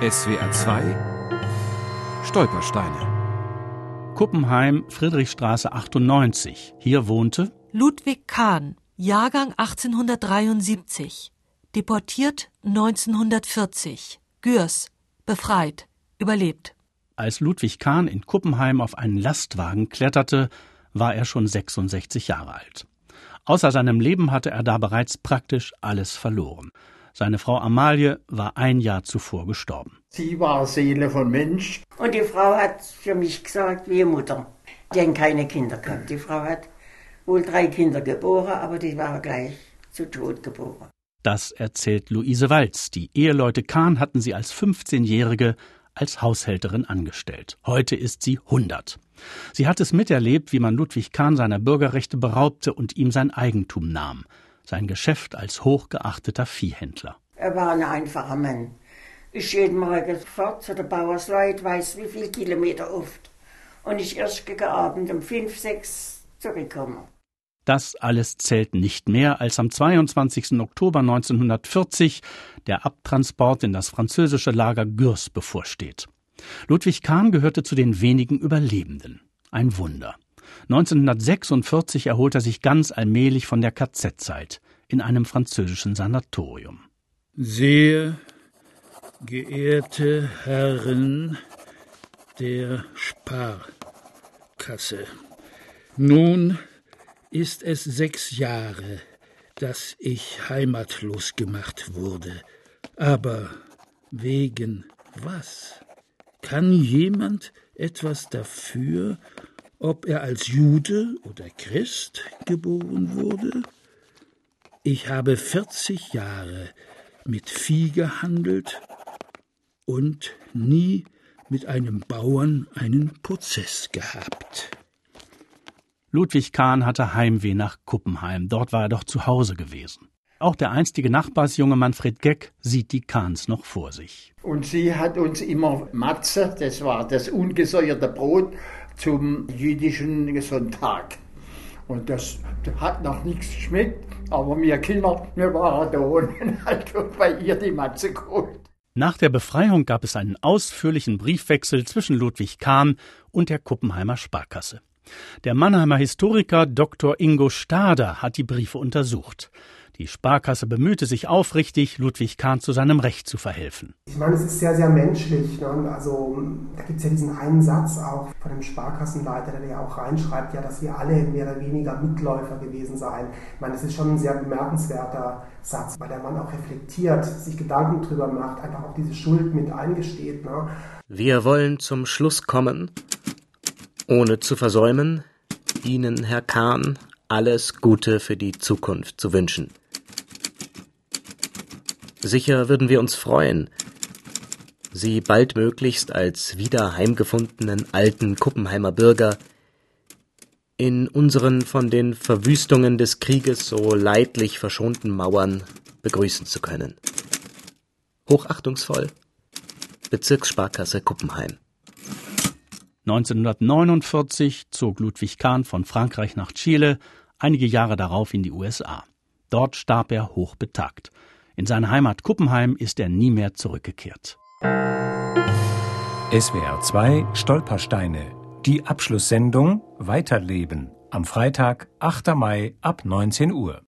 SWR 2 Stolpersteine Kuppenheim, Friedrichstraße 98. Hier wohnte Ludwig Kahn, Jahrgang 1873, deportiert 1940, Gürs, befreit, überlebt. Als Ludwig Kahn in Kuppenheim auf einen Lastwagen kletterte, war er schon 66 Jahre alt. Außer seinem Leben hatte er da bereits praktisch alles verloren. Seine Frau Amalie war ein Jahr zuvor gestorben. Sie war Seele von Mensch. Und die Frau hat für mich gesagt, wie Mutter. Die haben keine Kinder gehabt. Die Frau hat wohl drei Kinder geboren, aber die war gleich zu Tod geboren. Das erzählt Luise Walz. Die Eheleute Kahn hatten sie als 15-Jährige als Haushälterin angestellt. Heute ist sie 100. Sie hat es miterlebt, wie man Ludwig Kahn seiner Bürgerrechte beraubte und ihm sein Eigentum nahm sein Geschäft als hochgeachteter Viehhändler. Er war ein einfacher Mann. Ich jeden Morgen fort zu der Bauersleut, weiß wie viele Kilometer oft. Und ich erst gegen Abend um fünf, sechs zurückkomme. Das alles zählt nicht mehr, als am 22. Oktober 1940 der Abtransport in das französische Lager Gürs bevorsteht. Ludwig Kahn gehörte zu den wenigen Überlebenden. Ein Wunder. 1946 erholt er sich ganz allmählich von der KZ-Zeit in einem französischen Sanatorium. Sehr geehrte Herren der Sparkasse, nun ist es sechs Jahre, dass ich heimatlos gemacht wurde. Aber wegen was? Kann jemand etwas dafür, ob er als Jude oder Christ geboren wurde? Ich habe 40 Jahre mit Vieh gehandelt und nie mit einem Bauern einen Prozess gehabt. Ludwig Kahn hatte Heimweh nach Kuppenheim. Dort war er doch zu Hause gewesen. Auch der einstige Nachbarsjunge Manfred Geck sieht die Kahns noch vor sich. Und sie hat uns immer Matze, das war das ungesäuerte Brot, zum jüdischen Sonntag. Und das hat noch nichts geschmeckt, aber wir Kinder, wir waren da und halt bei ihr die Matze geholt. Nach der Befreiung gab es einen ausführlichen Briefwechsel zwischen Ludwig Kahn und der Kuppenheimer Sparkasse. Der Mannheimer Historiker Dr. Ingo Stader hat die Briefe untersucht. Die Sparkasse bemühte sich aufrichtig, Ludwig Kahn zu seinem Recht zu verhelfen. Ich meine, es ist sehr, sehr menschlich. Ne? Also da gibt es ja diesen einen Satz auch von dem Sparkassenleiter, der ja auch reinschreibt, ja, dass wir alle mehr oder weniger Mitläufer gewesen seien. Ich meine, das ist schon ein sehr bemerkenswerter Satz, weil der Mann auch reflektiert, sich Gedanken drüber macht, einfach auch diese Schuld mit eingesteht. Ne? Wir wollen zum Schluss kommen, ohne zu versäumen, Ihnen, Herr Kahn, alles Gute für die Zukunft zu wünschen. Sicher würden wir uns freuen, Sie baldmöglichst als wieder heimgefundenen alten Kuppenheimer Bürger in unseren von den Verwüstungen des Krieges so leidlich verschonten Mauern begrüßen zu können. Hochachtungsvoll Bezirkssparkasse Kuppenheim 1949 zog Ludwig Kahn von Frankreich nach Chile, einige Jahre darauf in die USA. Dort starb er hochbetagt. In seine Heimat Kuppenheim ist er nie mehr zurückgekehrt. SWR 2 Stolpersteine. Die Abschlusssendung Weiterleben am Freitag, 8. Mai ab 19 Uhr.